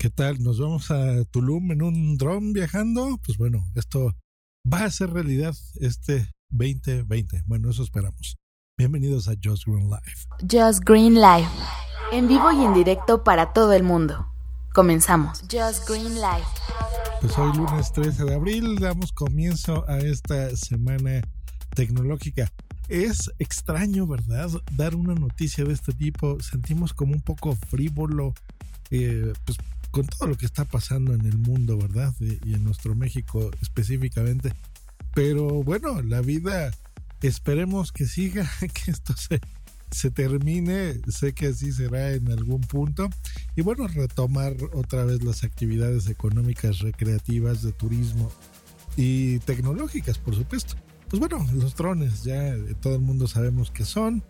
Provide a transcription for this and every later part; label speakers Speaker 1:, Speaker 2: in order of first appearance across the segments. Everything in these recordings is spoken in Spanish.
Speaker 1: ¿Qué tal? ¿Nos vamos a Tulum en un dron viajando? Pues bueno, esto va a ser realidad este 2020. Bueno, eso esperamos. Bienvenidos a Just Green Life.
Speaker 2: Just Green Life. En vivo y en directo para todo el mundo. Comenzamos. Just Green Life.
Speaker 1: Pues hoy lunes 13 de abril damos comienzo a esta semana tecnológica. Es extraño, ¿verdad? Dar una noticia de este tipo. Sentimos como un poco frívolo, eh, pues con todo lo que está pasando en el mundo, ¿verdad? Y en nuestro México específicamente. Pero bueno, la vida, esperemos que siga, que esto se, se termine. Sé que así será en algún punto. Y bueno, retomar otra vez las actividades económicas, recreativas, de turismo y tecnológicas, por supuesto. Pues bueno, los drones ya todo el mundo sabemos que son.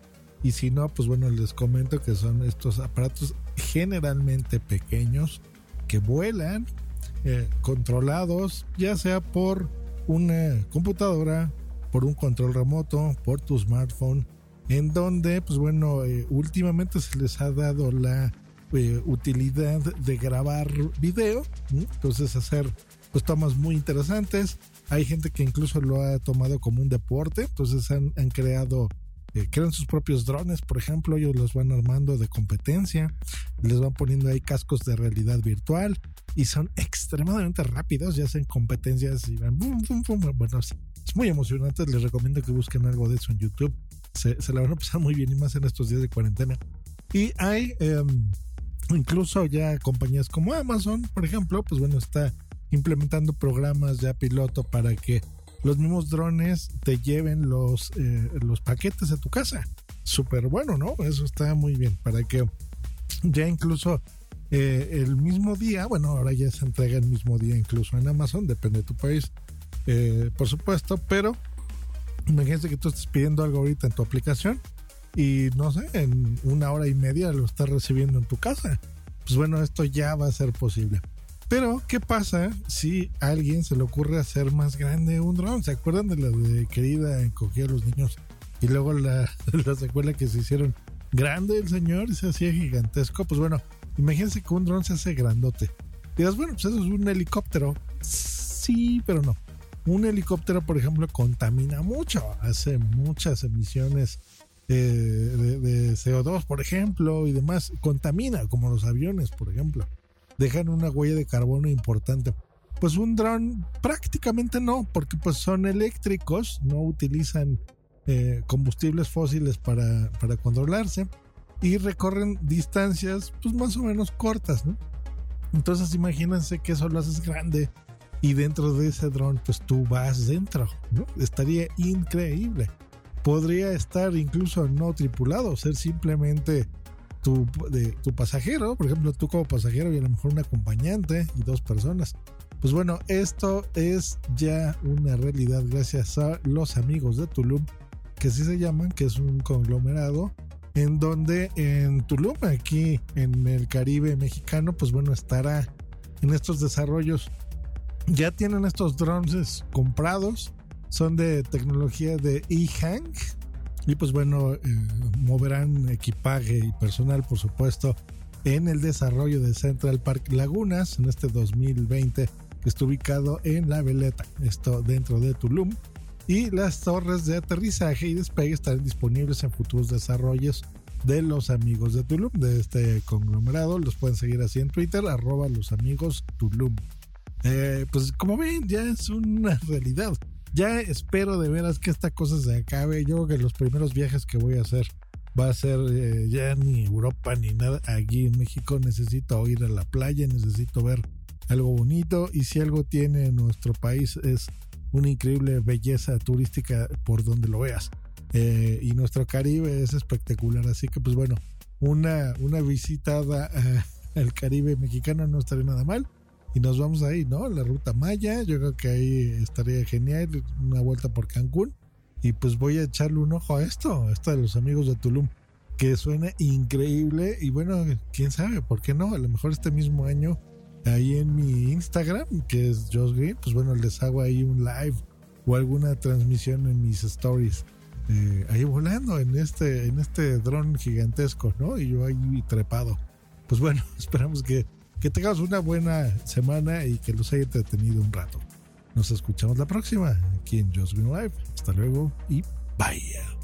Speaker 1: Y si no, pues bueno, les comento que son estos aparatos generalmente pequeños que vuelan, eh, controlados, ya sea por una computadora, por un control remoto, por tu smartphone, en donde, pues bueno, eh, últimamente se les ha dado la eh, utilidad de grabar video, entonces hacer pues tomas muy interesantes. Hay gente que incluso lo ha tomado como un deporte, entonces han, han creado eh, crean sus propios drones, por ejemplo, ellos los van armando de competencia, les van poniendo ahí cascos de realidad virtual y son extremadamente rápidos, ya hacen competencias y van boom, boom, boom. Bueno, es, muy emocionante, les recomiendo que busquen algo de eso en YouTube, se, se la van a pasar muy bien y más en estos días de cuarentena. Y hay em, incluso ya compañías como Amazon, por ejemplo, pues bueno, está implementando programas ya piloto para que los mismos drones te lleven los, eh, los paquetes a tu casa. Súper bueno, ¿no? Eso está muy bien. Para que ya incluso eh, el mismo día, bueno, ahora ya se entrega el mismo día incluso en Amazon, depende de tu país, eh, por supuesto, pero imagínate que tú estás pidiendo algo ahorita en tu aplicación y no sé, en una hora y media lo estás recibiendo en tu casa. Pues bueno, esto ya va a ser posible. Pero, ¿qué pasa si a alguien se le ocurre hacer más grande un dron? ¿Se acuerdan de la de querida encogía a los niños? Y luego la, la secuela que se hicieron grande el señor y se hacía gigantesco. Pues bueno, imagínense que un dron se hace grandote. Y dirás, bueno, pues eso es un helicóptero. Sí, pero no. Un helicóptero, por ejemplo, contamina mucho, hace muchas emisiones eh, de, de CO2, por ejemplo, y demás. Contamina, como los aviones, por ejemplo dejan una huella de carbono importante. Pues un dron prácticamente no, porque pues son eléctricos, no utilizan eh, combustibles fósiles para, para controlarse y recorren distancias pues más o menos cortas, ¿no? Entonces imagínense que eso lo haces grande y dentro de ese dron pues tú vas dentro, ¿no? Estaría increíble. Podría estar incluso no tripulado, ser simplemente tu, de, tu pasajero, por ejemplo, tú como pasajero y a lo mejor un acompañante y dos personas. Pues bueno, esto es ya una realidad gracias a los amigos de Tulum, que así se llaman, que es un conglomerado en donde en Tulum, aquí en el Caribe mexicano, pues bueno, estará en estos desarrollos. Ya tienen estos drones comprados, son de tecnología de E-Hang, y pues bueno, eh, moverán equipaje y personal, por supuesto, en el desarrollo de Central Park Lagunas en este 2020, que está ubicado en La Veleta, esto dentro de Tulum. Y las torres de aterrizaje y despegue estarán disponibles en futuros desarrollos de los amigos de Tulum, de este conglomerado. Los pueden seguir así en Twitter, arroba los amigos Tulum. Eh, pues como ven, ya es una realidad ya espero de veras que esta cosa se acabe. Yo creo que los primeros viajes que voy a hacer va a ser eh, ya ni Europa ni nada. Aquí en México necesito ir a la playa, necesito ver algo bonito y si algo tiene nuestro país es una increíble belleza turística por donde lo veas. Eh, y nuestro Caribe es espectacular, así que pues bueno, una, una visitada al Caribe mexicano no estaría nada mal y nos vamos ahí, ¿no? La ruta Maya, yo creo que ahí estaría genial, una vuelta por Cancún. Y pues voy a echarle un ojo a esto, esto de los amigos de Tulum, que suena increíble. Y bueno, quién sabe, ¿por qué no? A lo mejor este mismo año, ahí en mi Instagram, que es Josh Green, pues bueno, les hago ahí un live o alguna transmisión en mis stories. Eh, ahí volando en este, en este dron gigantesco, ¿no? Y yo ahí trepado. Pues bueno, esperamos que Que tengamos una buena semana y que los haya entretenido un rato. Nos escuchamos la próxima aquí en Just Live. Hasta luego y bye.